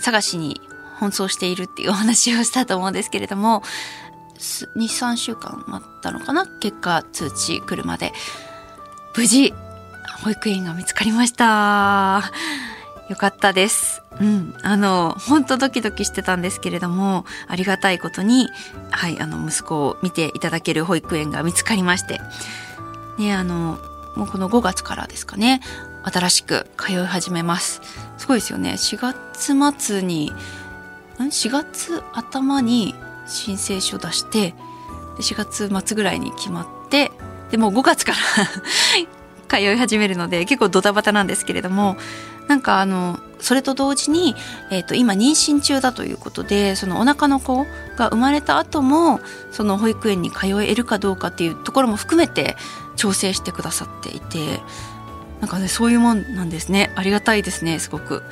探しに奔走しているっていうお話をしたと思うんですけれども、2、3週間待ったのかな？結果通知来るまで。無事、保育園が見つかりました。よかったです。うん。あの、本当ドキドキしてたんですけれども、ありがたいことに、はい、あの、息子を見ていただける保育園が見つかりまして、ね、あの、もうこの5月からですかね、新しく通い始めます。すごいですよね。4月末に、ん ?4 月頭に申請書出して、4月末ぐらいに決まって、でもう5月から 通い始めるので結構ドタバタなんですけれどもなんかあのそれと同時に、えー、と今妊娠中だということでそのお腹の子が生まれた後もその保育園に通えるかどうかっていうところも含めて調整してくださっていてなんかねそういうもんなんですねありがたいですねすごく。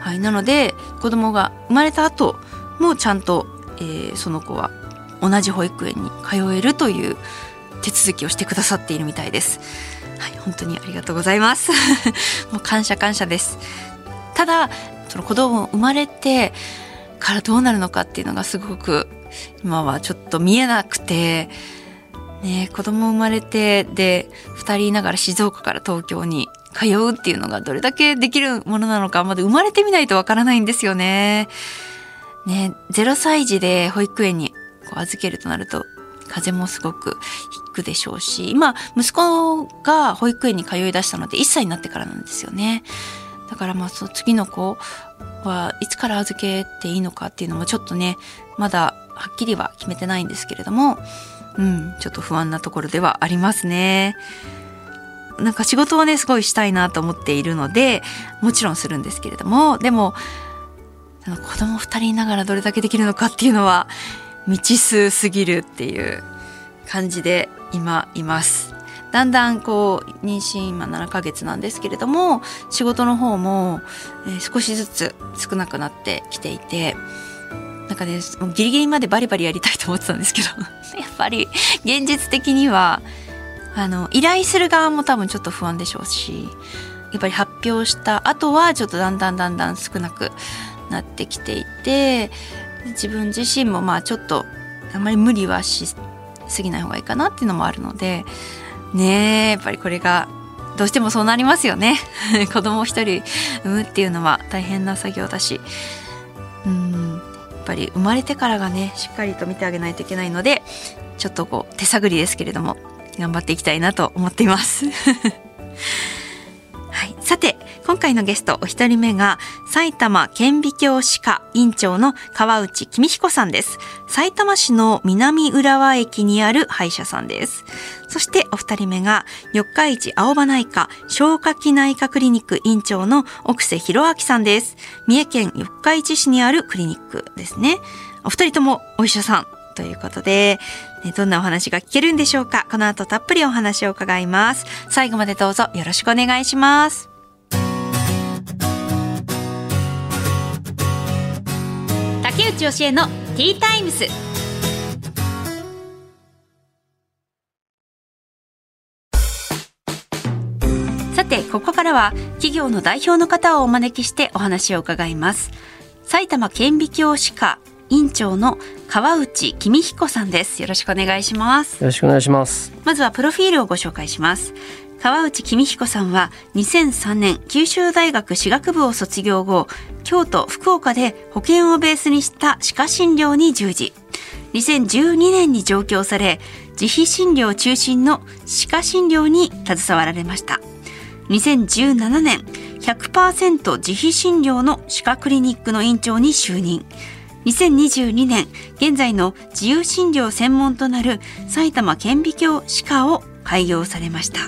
はい、なので子供が生まれた後もちゃんと、えー、その子は同じ保育園に通えるという手続きをしてくださっているみたいです。はい、本当にありがとうございます。もう感謝感謝です。ただ、その子供生まれてからどうなるのかっていうのがすごく今はちょっと見えなくて、ね、子供生まれて、で、二人いながら静岡から東京に通うっていうのがどれだけできるものなのか、まだ生まれてみないとわからないんですよね。ね、0歳児で保育園にこう預けるとなると、風もすごく引くでしょうし、今、息子が保育園に通い出したので1歳になってからなんですよね。だからまあ、その次の子はいつから預けていいのかっていうのもちょっとね、まだはっきりは決めてないんですけれども、うん、ちょっと不安なところではありますね。なんか仕事をね、すごいしたいなと思っているので、もちろんするんですけれども、でも、子供二人いながらどれだけできるのかっていうのは、未知数すぎるっていう感じで今います。だんだんこう妊娠今7ヶ月なんですけれども仕事の方も、少しずつ少なくなってきていてなんかねギリギリまでバリバリやりたいと思ってたんですけど。やっぱり現実的にはあの依頼する側も多分ちょっと不安でしょうしやっぱり発表した後はちょっとだんだんだんだん少なくなってきていて自分自身もまあちょっとあんまり無理はしすぎない方がいいかなっていうのもあるのでねえやっぱりこれがどうしてもそうなりますよね。子供一人産むっていうのは大変な作業だし。ぱり生まれてからがねしっかりと見てあげないといけないのでちょっとこう手探りですけれども頑張っていきたいなと思っています、今回のゲストお一人目が埼玉顕微鏡歯科院長の川内公彦さんです。埼玉市の南浦和駅にある歯医者さんです。そしてお二人目が四日市青葉内科消化器内科クリニック院長の奥瀬博明さんです。三重県四日市市にあるクリニックですね。お二人ともお医者さんということで、どんなお話が聞けるんでしょうか。この後たっぷりお話を伺います。最後までどうぞよろしくお願いします。竹内義恵のティータイムス。さて、ここからは企業の代表の方をお招きしてお話を伺います。埼玉顕微鏡歯科院長の川内公彦さんですよろしくお願いしますよろしくお願いしますまずはプロフィールをご紹介します川内公彦さんは2003年九州大学歯学部を卒業後京都福岡で保険をベースにした歯科診療に従事。2012年に上京され自費診療中心の歯科診療に携わられました。2017年100%自費診療の歯科クリニックの院長に就任。2022年現在の自由診療専門となる埼玉顕微鏡歯科を開業されました。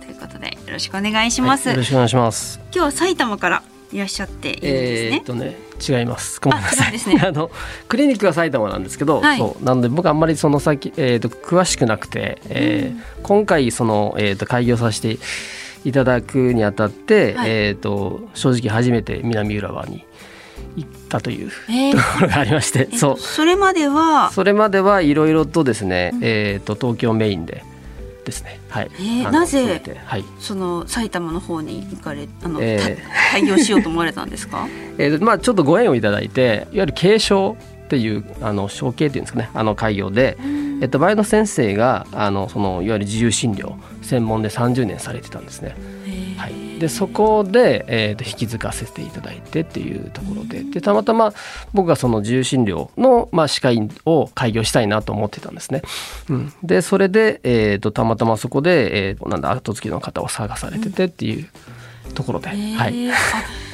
ということでよろしくお願いします、はい、よろしくお願いします。今日は埼玉からいらっしゃっているんですね。えー、とね違います。ごめんなさい。あね。あのクリニックは埼玉なんですけど、はい。そうなので僕あんまりその先えっ、と詳しくなくて、えー今回そのえっ、と開業させていただくにあたって、はい。えっ、と正直初めて南浦和に行ったというえー。ところがありまして、えっとそう。それまでは？それまではいろいろとですね、うん。えっ、と東京メインでですね。はい。えーなぜはい。その埼玉の方に行かれあの、えー。た 開業しようと思われたんですか？えーまあ、ちょっとご縁をいただいていわゆる継承っていうあの承継っていうんですかね。あの開業で、えっと、前の先生があのそのいわゆる自由診療専門で30年されてたんですね。はい、でそこで、えー、と引き継がせていただいてっていうところで。でたまたま僕がその自由診療の、まあ、歯科医を開業したいなと思ってたんですね。うん、でそれで、えー、とたまたまそこで、えー、なんだ後継ぎの方を探されててっていうところで、えー。はい、あ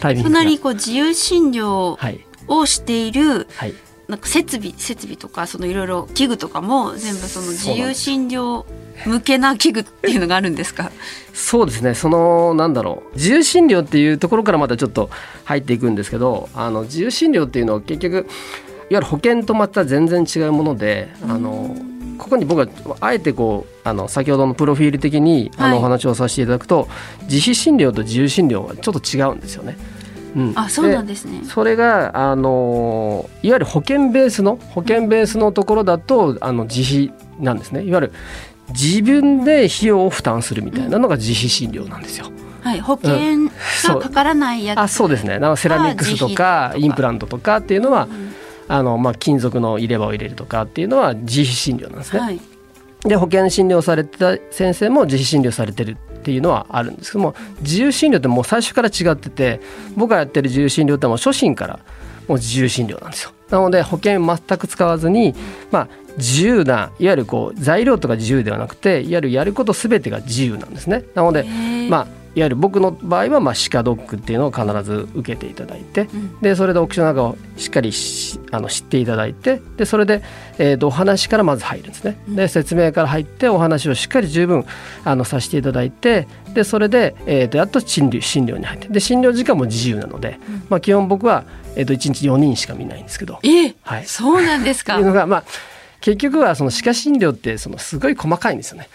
タイミングが。隣にこう自由診療はい。をしているはいなんか設備設備とかそのいろいろ器具とかも全部その自由診療向けな器具っていうのがあるんですか？そうですねそのなんだろう自由診療っていうところからまたちょっと入っていくんですけどあの自由診療っていうのは結局いわゆる保険とまた全然違うものであのここに僕はあえてこうあの先ほどのプロフィール的にあはいのお話をさせていただくと、自費診療と自由診療はちょっと違うんですよね。うんあそうなんですね。それがあのいわゆる保険ベースの保険ベースのところだとあの自費なんですねいわゆる自分で費用を負担するみたいなのが自費診療なんですよ。はい保険がかからないやつ。あそうですねなんかセラミックスとかインプラントとかっていうのは、うんあのまあ、金属の入れ歯を入れるとかっていうのは自費診療なんですね。はい。で保険診療されてた先生も自費診療されてるっていうのはあるんですけども自由診療ってもう最初から違ってて僕がやってる自由診療ってもう初診からもう自由診療なんですよ。なので保険全く使わずに、まあ、自由ないわゆるこう材料とか自由ではなくていわゆるやること全てが自由なんですね。なので、まあ、いわゆる僕の場合はまあ歯科ドックっていうのを必ず受けていただいて、うんでそれでお口の中をしっかりしあの知っていただいてでそれで、えー、とお話からまず入るんですね。で説明から入ってお話をしっかり十分あのさせていただいてでそれで、えー、とやっと診療診療に入ってで診療時間も自由なので、まあ、基本僕は、えー、と1日4人しか見ないんですけど。え、はいそうなんですか っていう。のが、まあ、結局はその歯科診療ってそのすごい細かいんですよね。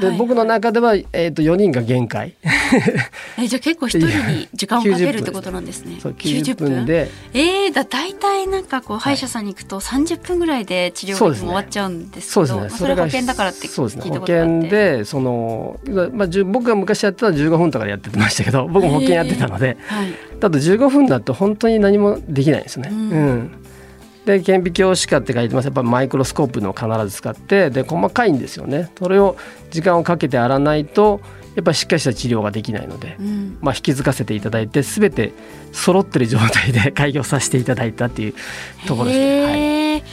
で、はい僕の中では、えー、と4人が限界。えじゃあ結構一人に時間をかけるってことなんですね。そう90分。で。えー、だ大体なんかこう歯医者さんに行くと30分ぐらいで治療が終わっちゃうんですけどそうですね。まあそれ保険だからってそうですね。保険でその、まあ、僕が昔やってたのは15分とかでやってましたけど僕も保険やってたのではい、だと15分だと本当に何もできないですね。ううんんで顕微鏡歯科って書いてます。やっぱりマイクロスコープのを必ず使ってで細かいんですよね。それを時間をかけてやらないとやっぱりしっかりした治療ができないので、うん。まあ、引き継がせていただいて全て揃ってる状態で 開業させていただいたっていうところですね。はい。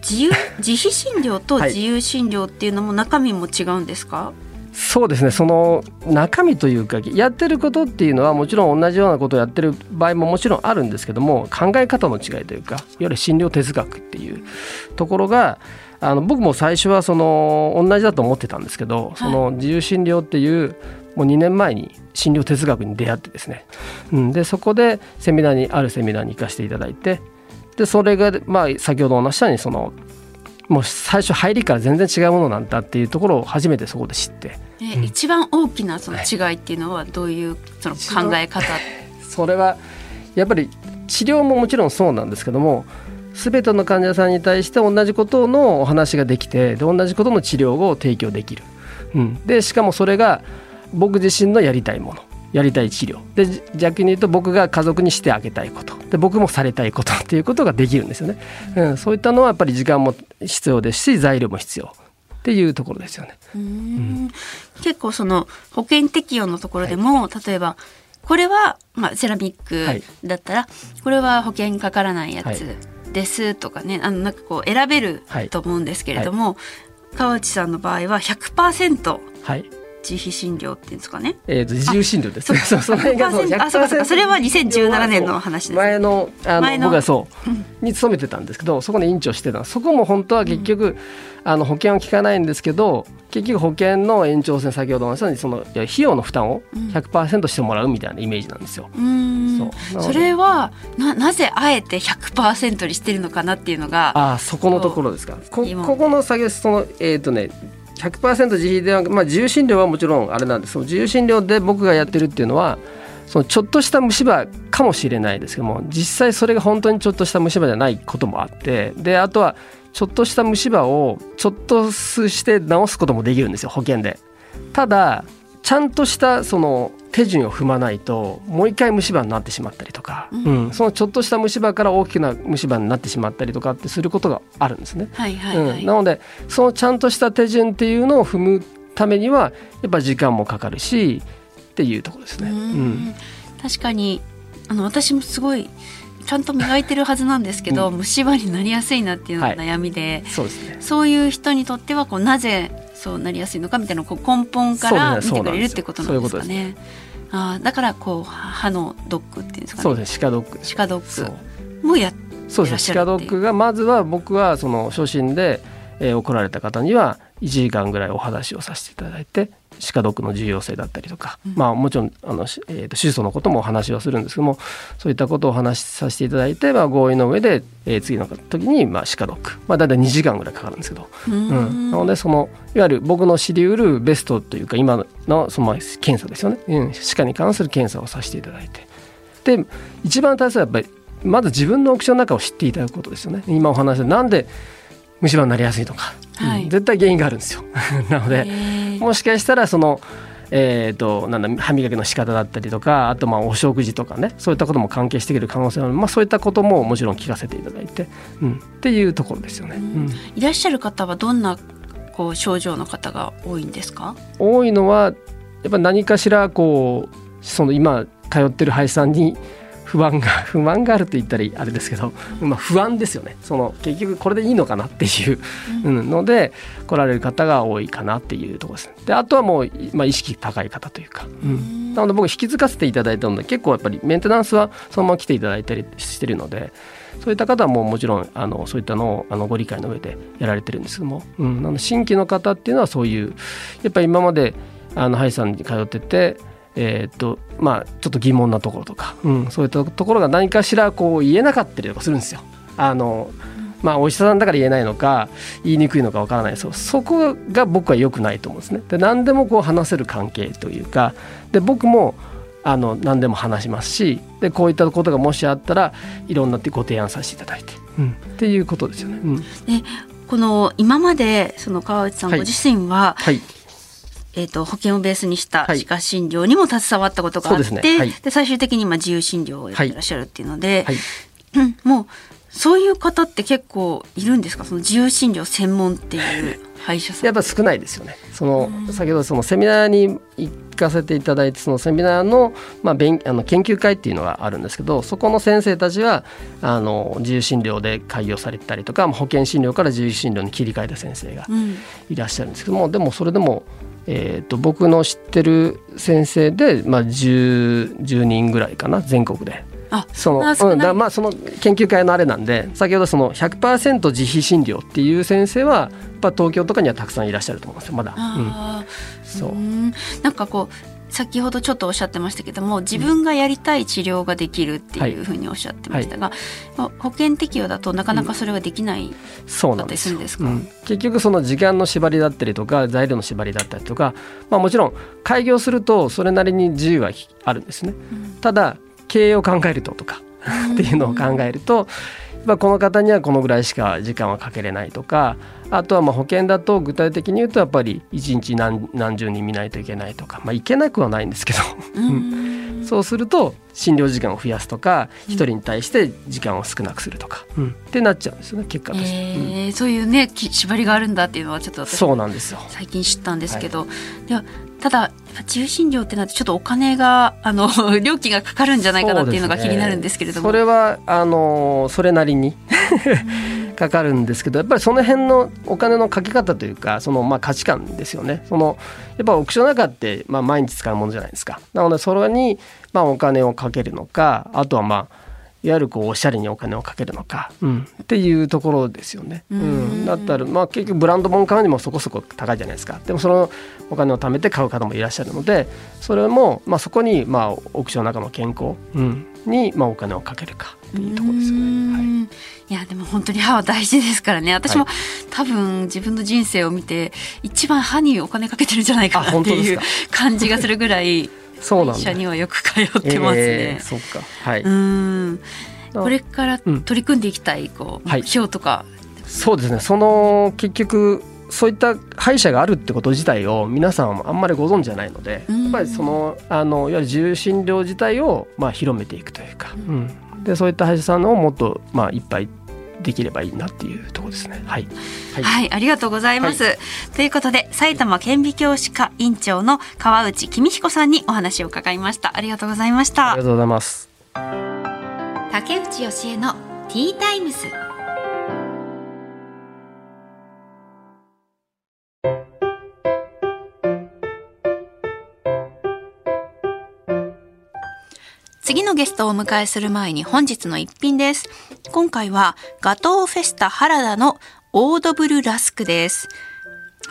自由自費診療とはい。自由診療っていうのも中身も違うんですか、そうですね。その中身というかやってることっていうのはもちろん同じようなことをやってる場合ももちろんあるんですけども考え方の違いというかいわゆる診療哲学っていうところがあの僕も最初はその同じだと思ってたんですけど、その自由診療っていうもう2年前に診療哲学に出会ってですね、うん、でそこでセミナーにあるセミナーに行かせていただいてでそれがまあ先ほどお話したようにそのもう最初入りから全然違うものなんだっていうところを初めてそこで知ってえ一番大きなその違いっていうのはどういうその考え方、それはやっぱり治療ももちろんそうなんですけども全ての患者さんに対して同じことのお話ができてで同じことの治療を提供できる、うん、でしかもそれが僕自身のやりたいもの。やりたい治療。でじ逆に言うと僕が家族にしてあげたいこと。で僕もされたいことっていうことができるんですよね、うん、そういったのはやっぱり時間も必要ですし材料も必要っていうところですよね。うーん。結構その保険適用のところでも、例えばこれは、まあ、セラミッはい。クだったら、これは保険かからないやはい。つですとかね、あのなんかこう選べるはい。と思うんですけれども、川内さんの場合は100%はい、自費診療っていうんですかね。えっ、と自由診療ですね。そう。その辺がそうあそうかそうかそれは100% 2017年の話です、ね。前のあ前の。の僕はそう。に勤めてたんですけどそこで院長してたそこも本当は結局、あの保険は効かないんですけど結局保険の延長線先ほどの話にその費用の負担を100%してもらうみたいなイメージなんですよ。うーん。そう。それはななぜあえて100%にしてるのかなっていうのがああそこのところですか。こ今ここの作業そのえっ、とね100%自費ではまあ自由診療はもちろんあれなんですその自由診療で僕がやってるっていうのはそのちょっとした虫歯かもしれないですけども実際それが本当にちょっとした虫歯じゃないこともあってであとはちょっとした虫歯をちょっとして治すこともできるんですよ保険で。ただちゃんとしたその手順を踏まないともう一回虫歯になってしまったりとか、うんうんそのちょっとした虫歯から大きな虫歯になってしまったりとかってすることがあるんですね。はいはいはい。うん、なのでそのちゃんとした手順っていうのを踏むためにはやっぱ時間もかかるしっていうところですね。ううんん確かにあの私もすごいちゃんと磨いてるはずなんですけど、虫歯になりやすいなっていうのが悩みで、そうですね。そういう人にとってはこうなぜそうなりやすいのかみたいなこう根本から見てくれるってことなんですかね。あーだからこう歯のドックっていうんですかね。そうですね。歯科ドック。歯科ドックもやそうですね歯科ドックがまずは僕はその初診で、えー、来られた方には1時間ぐらいお話をさせていただいて歯科ドックの重要性だったりとか、うん。まあもちろんあの、しえーと手術のこともお話はするんですけどもそういったことをお話しさせていただいて、まあ、合意の上で、えー次の時に、まあ、歯科ドック、まあ、大体2時間ぐらいかかるんですけど、ううん。んなのでそのいわゆる僕の知りうるベストというか今のその検査ですよね、うん、歯科に関する検査をさせていただいて。で一番大切はやっぱりまず自分のお口の中を知っていただくことですよね。今お話したなんで虫歯になりやすいとか、はい。うん絶対原因があるんですよ。なのでもしかしたらそのえー、となんだ歯磨きの仕方だったりとかあとまあお食事とかねそういったことも関係してくる可能性がある、まあ、そういったことももちろん聞かせていただいて、うん、っていうところですよね。うんいらっしゃる方はどんなこう症状の方が多いんですか？多いのはやっぱ何かしらこうその今通ってる歯医者さんに不安が 不満があると言ったらあれですけど、まあ、不安ですよねその結局これでいいのかなっていう、うん、ので来られる方が多いかなっていうところですね。であとはもう、まあ、意識高い方というか、うん、なので僕引き継がせていただいたので結構やっぱりメンテナンスはそのまま来ていただいたりしてるので。そういった方はもうもちろんあのそういったのをあのご理解の上でやられてるんですけども、うん、なので新規の方っていうのはそういうやっぱり今まであの歯医者さんに通ってて、えーっとまあ、ちょっと疑問なところとか、うん、そういったところが何かしらこう言えなかったりとかするんですよ。あのまあ、お医者さんだから言えないのか言いにくいのかわからないですそこが僕は良くないと思うんですね。で何でもこう話せる関係というかで僕もあの何でも話しますしでこういったことがもしあったらいろんなご提案させていただいて、うん、っていうことですよね。うん、でこの今までその川内さんはいご自身は、はいえー、と保険をベースにしたはい。歯科診療にも携わったことがあって、はい。で最終的にまあ自由診療をやってらっしゃるっていうので、はい。うんもうそういう方って結構いるんですか？その自由診療専門っていう歯医者さん。やっぱ少ないですよね。その先ほどそのセミナーに行かせていただいてそのセミナーの,、まあ、勉あの研究会っていうのがあるんですけどそこの先生たちはあの自由診療で開業されてたりとか保険診療から自由診療に切り替えた先生がうん。いらっしゃるんですけどもでもそれでも、えー、と僕の知ってる先生で、まあ、10, 10人ぐらいかな全国で。あそのうん、だまあその研究会のあれなんで先ほどその100%自費診療っていう先生はやっぱ東京とかにはたくさんいらっしゃると思うんですよまだ。うん。そう。うん。なんかこう先ほどちょっとおっしゃってましたけども自分がやりたい治療ができるっていうふうにおっしゃってましたが、まあ保険適用だとなかなかそれができない、そうなんですんですか？うん。結局その時間の縛りだったりとか材料の縛りだったりとか、まあ、もちろん開業するとそれなりに自由はあるんですね。ただ経営を考えるととかっていうのを考えると、まあ、この方にはこのぐらいしか時間はかけれないとかあとはまあ保険だと具体的に言うとやっぱり1日何何十人見ないといけないとか、まあ、いけなくはないんですけど。うん。そうすると診療時間を増やすとか一人に対して時間を少なくするとか、うん。ってなっちゃうんですよね結果として。うん。えーそういうねき縛りがあるんだっていうのはちょっと私そうなんですよ。最近知ったんですけど、ではただ自由診療ってなってちょっとお金が あの料金がかかるんじゃないかなっていうのが気になるんですけれども。それはあのそれなりにかかるんですけどやっぱりその辺のお金のかけ方というかそのまあ価値観ですよね。そのやっぱオークションの中ってまあ毎日使うものじゃないですか。なのでそれにまあお金をかけるのかあとはまあいわゆるこうおしゃれにお金をかけるのか、うん、っていうところですよね。うん、だったら、まあ、結局ブランド物買うにもそこそこ高いじゃないですか。でもそのお金を貯めて買う方もいらっしゃるのでそれも、まあ、そこに、まあ、オークションの中の健康、うん、に、まあ、お金をかけるかっていうところですよね。はい、いやでも本当に歯は大事ですからね私も、はい、多分自分の人生を見て一番歯にお金かけてるんじゃないかなっていう感じがするぐらい そうなん社にはよく通ってますね。えー、そっか。はい。うん。これから取り組んでいきたいこう目標とか、はい、そうですね。その結局そういった歯医者があるってこと自体を皆さんあんまりご存知じゃないので、やっぱりそのあのいわゆる自由診療自体をまあ広めていくというか、うん、でそういった歯医者さんをもっとまあいっぱいできればいいなっていうところですね。はい。はい、はい、ありがとうございます。はい、ということで、埼玉顕微鏡歯科院長の川内公彦さんにお話を伺いました。ありがとうございました。ありがとうございます。竹内義恵のティータイムズ。のゲストをお迎えする前に本日の一品です。今回はガトーフェスタ原田のオードブルラスクです。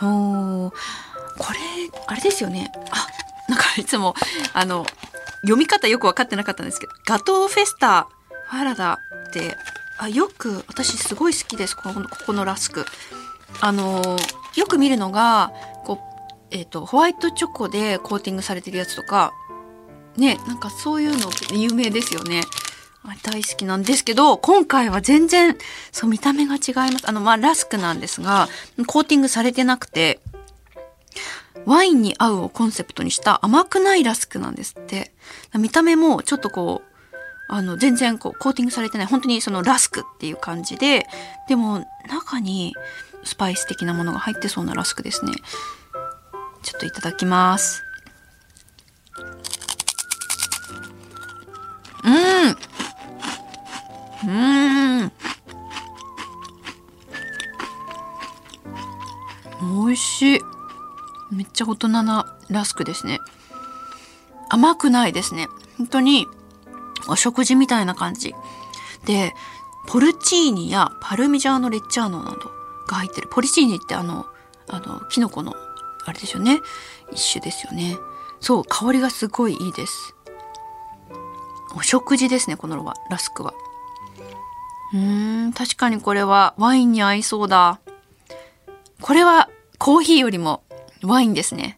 おこれ、あれですよね。あ、なんかいつも、あの、読み方よく分かってなかったんですけど、ガトーフェスタ原田って、あ、よく、私すごい好きです。この、ここのラスク。あの、よく見るのが、こう、えっ、ー、と、ホワイトチョコでコーティングされてるやつとか、ねなんかそういうの有名ですよね。大好きなんですけど、今回は全然、そう、見た目が違います。あの、まあ、ラスクなんですが、コーティングされてなくて、ワインに合うをコンセプトにした甘くないラスクなんですって。見た目もちょっとこう、あの、全然こう、コーティングされてない、本当にそのラスクっていう感じで、でも、中にスパイス的なものが入ってそうなラスクですね。ちょっといただきます。うん。うん。美味しい。めっちゃ大人なラスクですね。甘くないですね。本当にお食事みたいな感じ。でポルチーニやパルミジャーノ・レッチャーノなどが入ってる。ポルチーニってあのあのキノコのあれですよね。一種ですよね。そう香りがすごいいいです。お食事ですねこのラスクは。うーん確かにこれはワインに合いそうだ。これはコーヒーよりもワインですね。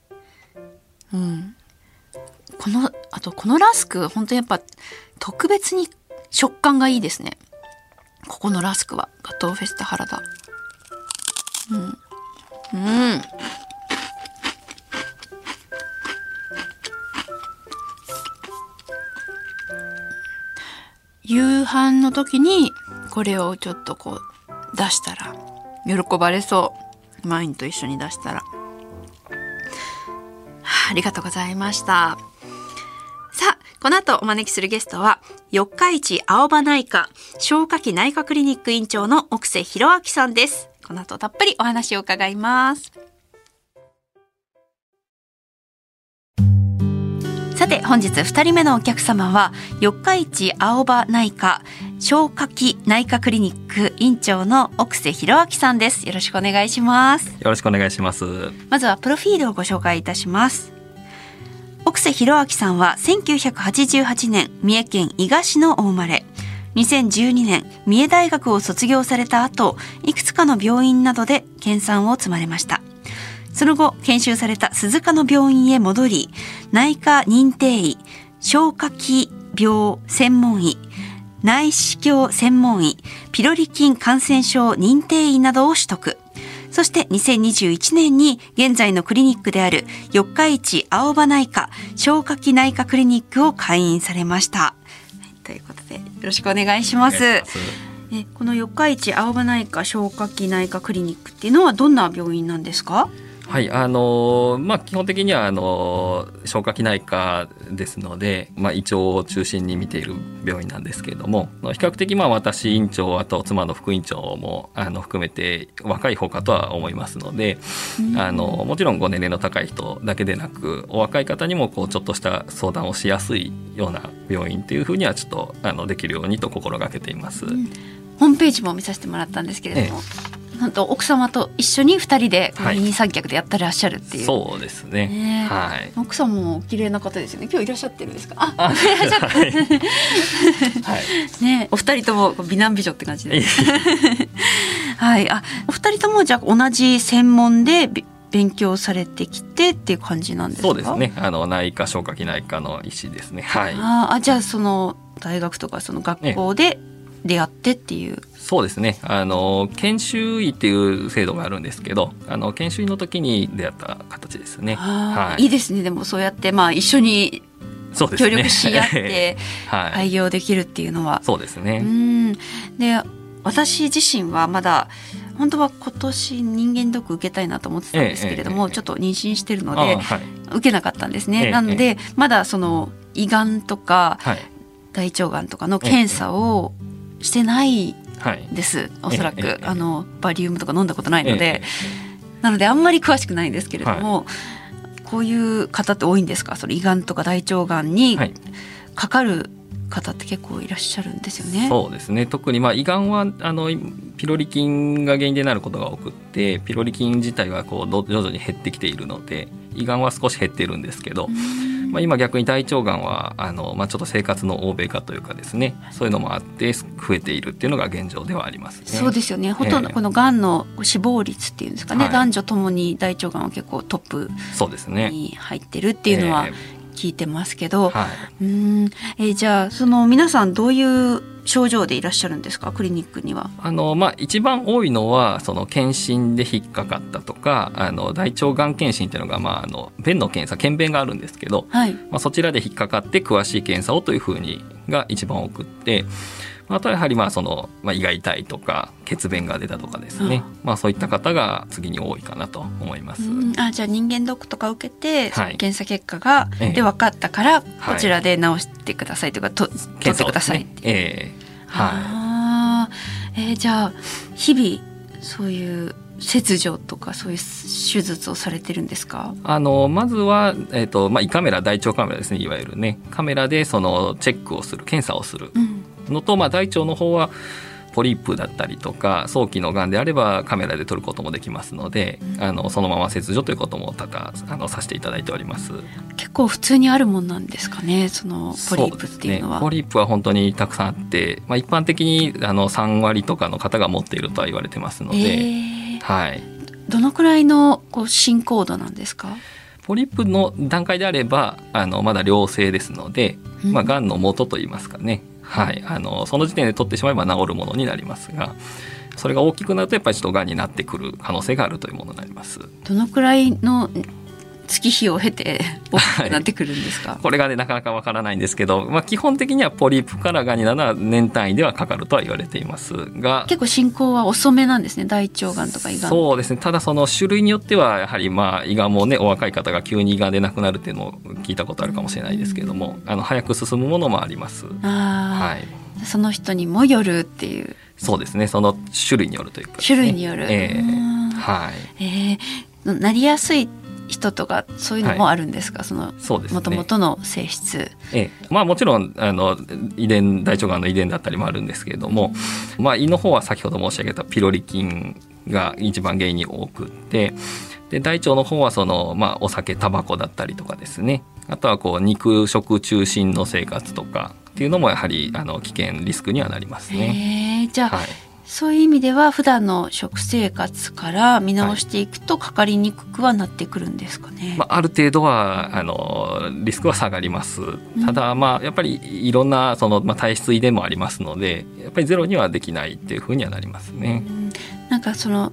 うん。このあとこのラスク本当にやっぱ特別に食感がいいですね。ここのラスクは。ガトーフェスタ原田うん。うん。夕飯の時にこれをちょっとこう出したら喜ばれそう。ワインと一緒に出したら、はあ、ありがとうございました。さあこの後お招きするゲストは四日市青葉内科消化器内科クリニック院長の奥瀬博明さんです。この後たっぷりお話を伺います。て本日2人目のお客様は四日市青葉内科消化器内科クリニック院長の奥瀬博明さんです。よろしくお願いします。よろしくお願いします。まずはプロフィールをご紹介いたします。奥瀬博明さんは1988年三重県伊賀市のお生まれ。2012年三重大学を卒業された後いくつかの病院などで研鑽を積まれましたその後、研修された鈴鹿の病院へ戻り、内科認定医、消化器病専門医、内視鏡専門医、ピロリ菌感染症認定医などを取得。そして2021年に現在のクリニックである四日市青葉内科消化器内科クリニックを開院されました。ということでよろしくお願いします。えこの四日市青葉内科消化器内科クリニックっていうのはどんな病院なんですか？はいあのまあ、基本的にはあの消化器内科ですので、まあ、胃腸を中心に見ている病院なんですけれども比較的まあ私院長あと妻の副院長もあの含めて若い方かとは思いますので、あのもちろんご年齢の高い人だけでなくお若い方にもこうちょっとした相談をしやすいような病院というふうにはちょっとあのできるようにと心がけています。うん。ホームページも見させてもらったんですけれども、ええ、なんと奥様と一緒に二人で二人三脚でやってらっしゃるっていう、はい、そうですね、ね、はい、奥様も綺麗な方ですよね。今日いらっしゃってるんですか？ああ い。らっしゃって、はい、ねお二人とも美男美女って感じで。はい。あお二人ともじゃあ同じ専門で勉強されてきてっていう感じなんですか？そうですね。あの内科消化器内科の医師ですね。はい。ああじゃあその大学とかその学校で出会ってっていう。そうですね。あの研修医っていう制度があるんですけどあの研修医の時に出会った形ですね。はい、いいですね。でもそうやってまあ一緒に協力し合って 開業できるっていうのは。そうですね。うん。で私自身はまだ本当は今年人間ドック受けたいなと思ってたんですけれども、えええ、ちょっと妊娠してるので、はい、受けなかったんですね。なのでまだその胃がんとか、はい、大腸がんとかの検査をしてないです、はい、おそらく、あのバリウムとか飲んだことないので、なのであんまり詳しくないんですけれども、はい、こういう方って多いんですか？その胃がんとか大腸がんにかかる方って結構いらっしゃるんですよね。そうですね。特にまあ胃がんはあのピロリ菌が原因でなることが多くってピロリ菌自体はこう徐々に減ってきているので胃がんは少し減っているんですけど。まあ、今逆に大腸がんはあの、まあ、ちょっと生活の欧米化というかですねそういうのもあって増えているっていうのが現状ではあります、ね、そうですよね。ほとんどこのがんの死亡率っていうんですかね、男女ともに大腸がんは結構トップに入ってるっていうのは聞いてますけど、はい、うん。えー、じゃあその皆さんどういう症状でいらっしゃるんですか？クリニックには。あのまあ、一番多いのはその検診で引っかかったとかあの大腸がん検診っていうのが、まあ、あの便の検査検便があるんですけど、はい、まあ、そちらで引っかかって詳しい検査をというふうにが一番多くって。あとはやはりまあその、まあ、胃が痛いとか血便が出たとかですね、まあ、そういった方が次に多いかなと思います。あじゃあ人間ドックとか受けて、はい、検査結果がで分かったから、こちらで直してくださいというか、と取ってください。えーはい、えー、じゃあ日々そういう切除とかそういう手術をされてるんですか？あのまずは、えーとまあ、胃カメラ大腸カメラですねいわゆるね。カメラでそのチェックをする検査をするのと、うん、まあ、大腸の方はポリープだったりとか早期のがんであればカメラで撮ることもできますので、うん、あのそのまま切除ということも多々あのさせていただいております。結構普通にあるもんなんですかねそのポリープっていうのは、ね、ポリープは本当にたくさんあって、まあ、一般的にあの3割とかの方が持っているとは言われてますので、え。ー、はい。どのくらいのこう進行度なんですか？ポリープの段階であればあのまだ良性ですので、まあ、がんの元といいますかね、はい、あのその時点で取ってしまえば治るものになりますがそれが大きくなるとやっぱりちょっとがんになってくる可能性があるというものになります。どのくらいの月日を経て 大きくなってくるんですか、はい、これがねなかなかわからないんですけど、まあ、基本的にはポリープからがんになるのは年単位ではかかるとは言われていますが。結構進行は遅めなんですね大腸がんとか胃がん。そうですね。ただその種類によってはやはりまあ胃がんもねお若い方が急に胃がんで亡くなるっていうのを聞いたことあるかもしれないですけれども、あの早く進むものもあります。はい。その人にもよるっていう。そうですね。その種類によるというか、ね、種類による、えー、はい、えー、なりやすい人とかそういうのもあるんですか、はい、そのもともとの性質、ええ、まあもちろんあの遺伝大腸がんの遺伝だったりもあるんですけれども、まあ、胃の方は先ほど申し上げたピロリ菌が一番原因に多くってで大腸の方はその、まあ、お酒タバコだったりとかですね。あとはこう肉食中心の生活とかっていうのもやはりあの危険リスクにはなりますね。じゃあ、はい、そういう意味では普段の食生活から見直していくとかかりにくくはなってくるんですかね。まあ、ある程度はあのリスクは下がります。ただまあやっぱりいろんなそのまあ体質遺伝もありますのでやっぱりゼロにはできないっていうふうにはなりますね。なんかその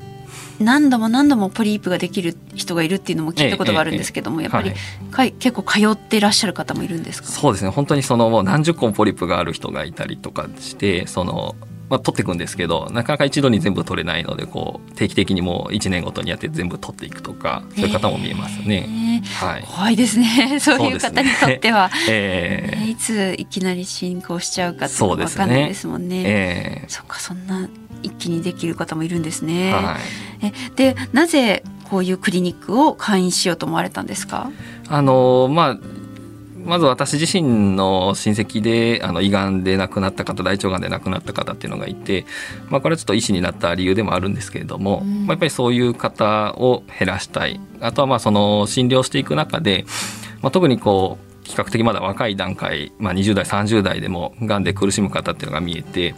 何度も何度もポリープができる人がいるっていうのも聞いたことがあるんですけども、やっぱり、はい、結構通っていらっしゃる方もいるんですか？そうですね本当にそのもう何十個もポリープがある人がいたりとかしてそのまあ、取っていくんですけどなかなか一度に全部取れないのでこう定期的にもう1年ごとにやって全部取っていくとかそういう方も見えますね。はい、怖いですね。そういう方にとっては、えー、いついきなり進行しちゃうかって分かんないですもんね。えー、そっかそんな一気にできる方もいるんですね。はい、えでなぜこういうクリニックを会員しようと思われたんですか？あのまあまず私自身の親戚であの胃がんで亡くなった方大腸がんで亡くなった方っていうのがいて、まあ、これはちょっと医師になった理由でもあるんですけれども、うん、まあ、やっぱりそういう方を減らしたい。あとはまあその診療していく中で、まあ、特にこう比較的まだ若い段階、まあ、20代30代でもがんで苦しむ方っていうのが見えて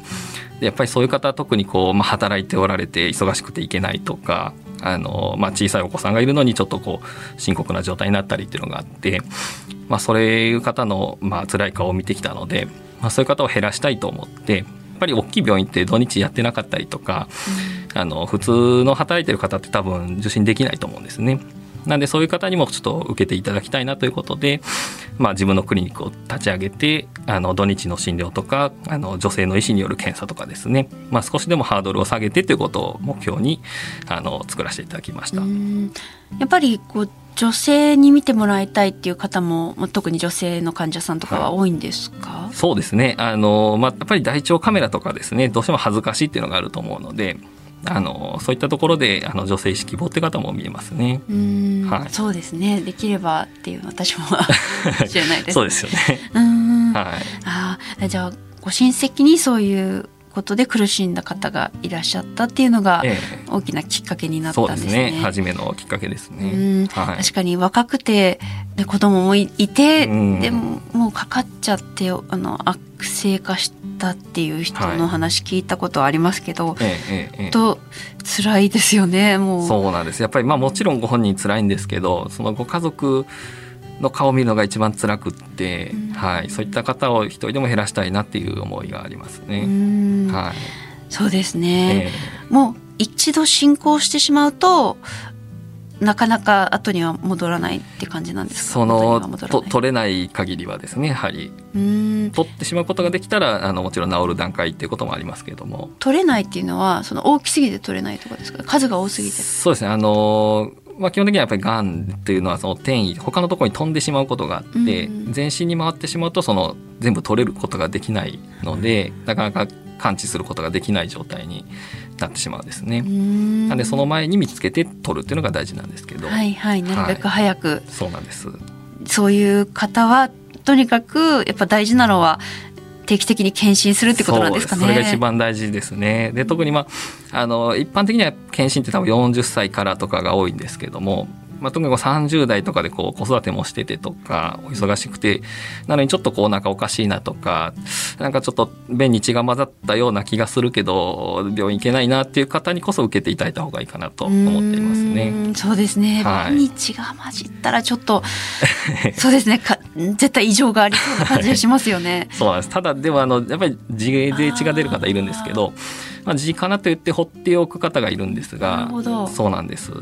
でやっぱりそういう方は特にこう、まあ、働いておられて忙しくていけないとかあの、まあ、小さいお子さんがいるのにちょっとこう深刻な状態になったりっていうのがあって、まあ、そういう方の、まあ辛い顔を見てきたので、まあ、そういう方を減らしたいと思ってやっぱり大きい病院って土日やってなかったりとか、うん、あの普通の働いてる方って多分受診できないと思うんですね。なんでそういう方にもちょっと受けていただきたいなということで、まあ、自分のクリニックを立ち上げてあの土日の診療とかあの女性の医師による検査とかですね、まあ、少しでもハードルを下げてということを目標にあの作らせていただきました。やっぱりこう女性に見てもらいたいっていう方も特に女性の患者さんとかは多いんですか、はい、そうですね。あの、まあ、やっぱり大腸カメラとかですねどうしても恥ずかしいっていうのがあると思うのであのそういったところであの女性意識希望って方も見えますね。はい、そうですね。できればっていう私も 知らないです、そうですよね。うん。はい、あじゃあご親戚にそういうことで苦しんだ方がいらっしゃったっていうのが大きなきっかけになったんですね。ええ、ね。初めのきっかけですね。はい、確かに若くて、ね、子供もいて、でももうかかっちゃってあの悪性化したっていう人の話聞いたことありますけど、はい、ええと辛いですよねもう。そうなんです。やっぱりまあもちろんご本人辛いんですけどそのご家族の顔を見るのが一番辛くって、うん、はい、そういった方を一人でも減らしたいなっていう思いがありますね。はい、そうですね、えー、もう一度進行してしまうとなかなか後には戻らないって感じなんですそのと取れない限りはですねやはり。取ってしまうことができたらあのもちろん治る段階っていうこともありますけれども。取れないっていうのはその大きすぎて取れないとかですか？数が多すぎて。そうですね。あのまあ、基本的にはやっぱりがんっていうのはその転移他のところに飛んでしまうことがあって、うん、全身に回ってしまうとその全部取れることができないので、なかなか感知することができない状態になってしまうんですね。なんでその前に見つけて取るっていうのが大事なんですけど。はいはい、なるべく早く、はい、そうなんです。そういう方はとにかくやっぱ大事なのは定期的に検診するってことなんですかね。それが一番大事ですね。で特にまああの一般的には検診って多分40歳からとかが多いんですけども、まあ、特にこう30代とかでこう子育てもしててとかお忙しくてなのにちょっとこうなんかおかしいなとかなんかちょっと便に血が混ざったような気がするけど病院行けないなっていう方にこそ受けていただいた方がいいかなと思っていますね。そうですね、はい、便に血が混じったらちょっと そうですねか絶対異常がありそうな感じがしますよね。そうなんですただでもあのやっぱり地で血が出る方いるんですけどまあ、地かなと言って放っておく方がいるんですがそうなんです。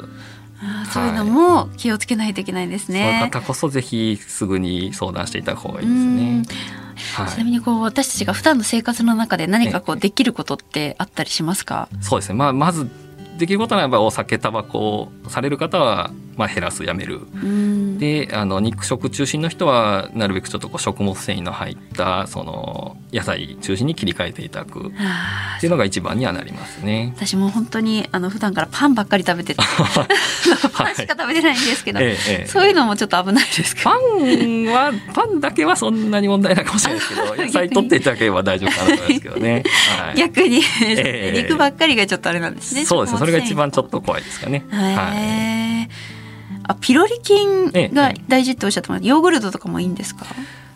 そういうのも気をつけないといけないですね。そういう方こそぜひすぐに相談していただく方がいいですね。はい、ちなみにこう私たちが普段の生活の中で何かこうできることってあったりしますか？そうですね。まあまずできることはやっぱお酒タバコをされる方はまあ減らすやめる、であの肉食中心の人はなるべくちょっとこう食物繊維の入ったその野菜中心に切り替えていただく。っていうのが一番にはなりますね。私も本当にあの普段からパンばっかり食べてて。パンしか食べてないんですけど、はいええ、そういうのもちょっと危ないですかパンはパンだけはそんなに問題ないかもしれないですけど野菜取っていただければ大丈夫かなと思いますけどね、はい、逆に、え、肉ばっかりがちょっとあれなんですね。そうですそれが一番ちょっと怖いですかね。はいあピロリ菌が大事っておっしゃってました、ヨーグルトとかもいいんですか？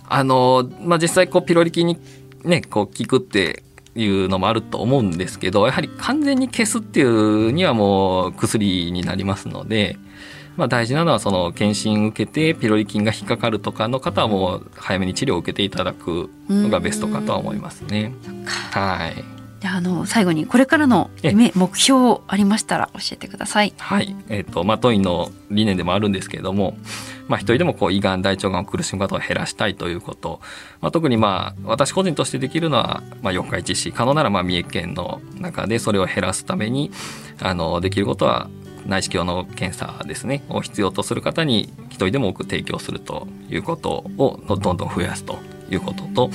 あの、まあ、実際こうピロリ菌にねこう効くっていうのもあると思うんですけどやはり完全に消すっていうにはもう薬になりますので、まあ、大事なのはその検診受けてピロリ菌が引っかかるとかの方はもう早めに治療を受けていただくのがベストかとは思いますね。はいであの最後にこれからの夢目標ありましたら教えてください。はい、えっ、とまあ当院の理念でもあるんですけれども、まあ一人でもこう胃がん大腸がんを苦しむ方を減らしたいということ、まあ特にまあ私個人としてできるのはまあ四日市市可能ならまあ三重県の中でそれを減らすためにあのできることは内視鏡の検査ですね。を必要とする方に一人でも多く提供するということをどんどん増やすということと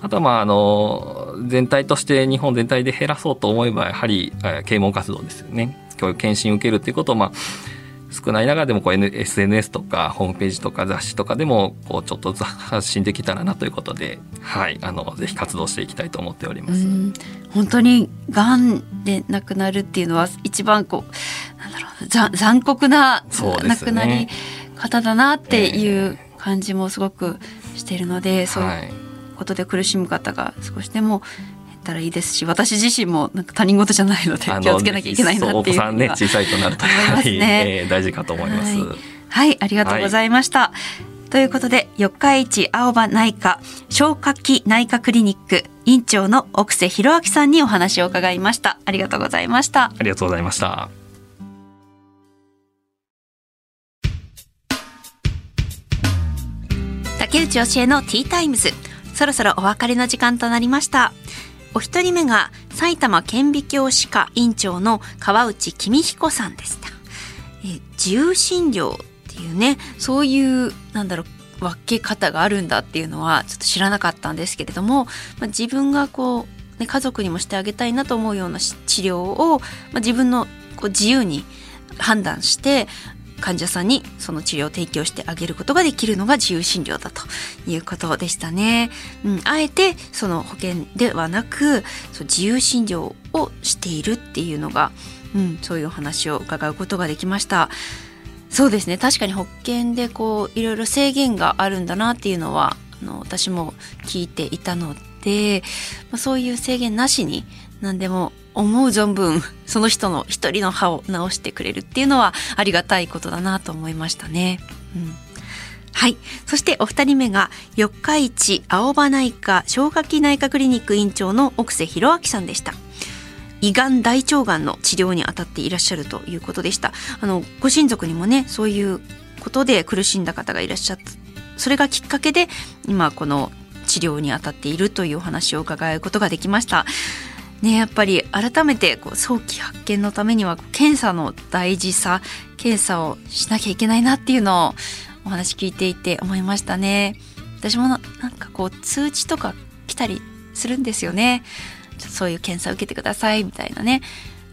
あとはまああの全体として日本全体で減らそうと思えばやはりえー啓蒙活動ですよね。教育検診受けるっていうことをまあ少ないながらでもこう SNS とかホームページとか雑誌とかでもこうちょっとずつ発信できたらなということで、はい、あのぜひ活動していきたいと思っております。うん。本当にがんで亡くなるっていうのは一番こうなんだろうざ残酷なね。亡くなり方だなっていう感じもすごくしているので、そうはいいうことで苦しむ方が少しでも減ったらいいですし私自身もなんか他人事じゃないので気をつけなきゃいけないなっていうそうお子さんね小さいとなると思いますねはいえー大事かと思います。はいはい、ありがとうございました。ということで、四日市青葉内科消化器内科クリニック院長の奥瀬博明さんにお話を伺いました。ありがとうございました。ありがとうございました。竹内教えのティータイムズ。そろそろお別れの時間となりました。お一人目が埼玉顕微鏡歯科院長の川内公彦さんでした。え自由診療っていうね、そういうなんだろう分け方があるんだっていうのはちょっと知らなかったんですけれども、まあ、自分がこう、ね、家族にもしてあげたいなと思うような治療を、まあ、自分のこう自由に判断して患者さんにその治療を提供してあげることができるのが自由診療だということでしたね。うん、あえてその保険ではなくそう自由診療をしているっていうのが、うん、そういうお話を伺うことができました。そうですね確かに保険でこういろいろ制限があるんだなっていうのはあの私も聞いていたので、まあ、そういう制限なしに何でも思う存分その人の一人の歯を治してくれるっていうのはありがたいことだなと思いましたね。うんはい。そしてお二人目が、四日市青葉内科消化器内科クリニック院長の奥瀬博明さんでした。胃がん大腸がんの治療に当たっていらっしゃるということでした。あの、ご親族にもね、そういうことで苦しんだ方がいらっしゃった。それがきっかけで、今この治療に当たっているというお話を伺うことができました。ね、やっぱり改めてこう早期発見のためには検査の大事さ検査をしなきゃいけないなっていうのをお話聞いていて思いましたね。私もなんかこう通知とか来たりするんですよね。そういう検査受けてくださいみたいなね。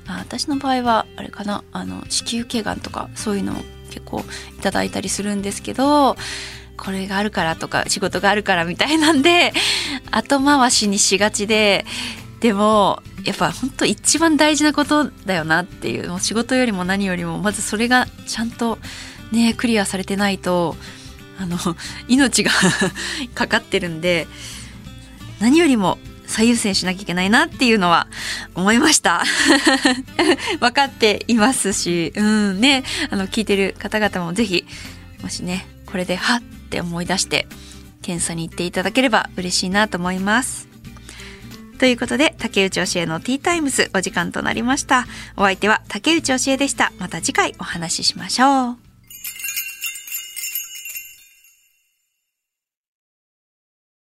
あ私の場合はあれかな。あの子宮頸がんとかそういうのを結構いただいたりするんですけどこれがあるからとか仕事があるからみたいなんで後回しにしがちででもやっぱ本当一番大事なことだよなっていうもう仕事よりも何よりもまずそれがちゃんとねクリアされてないと あの命が かかってるんで何よりも最優先しなきゃいけないなっていうのは思いました 分かっていますしうんねあの聞いてる方々もぜひもしねこれではって思い出して検査に行っていただければ嬉しいなと思います。ということで、竹内教えのティータイムスお時間となりました。お相手は竹内教えでした。また次回お話ししましょう。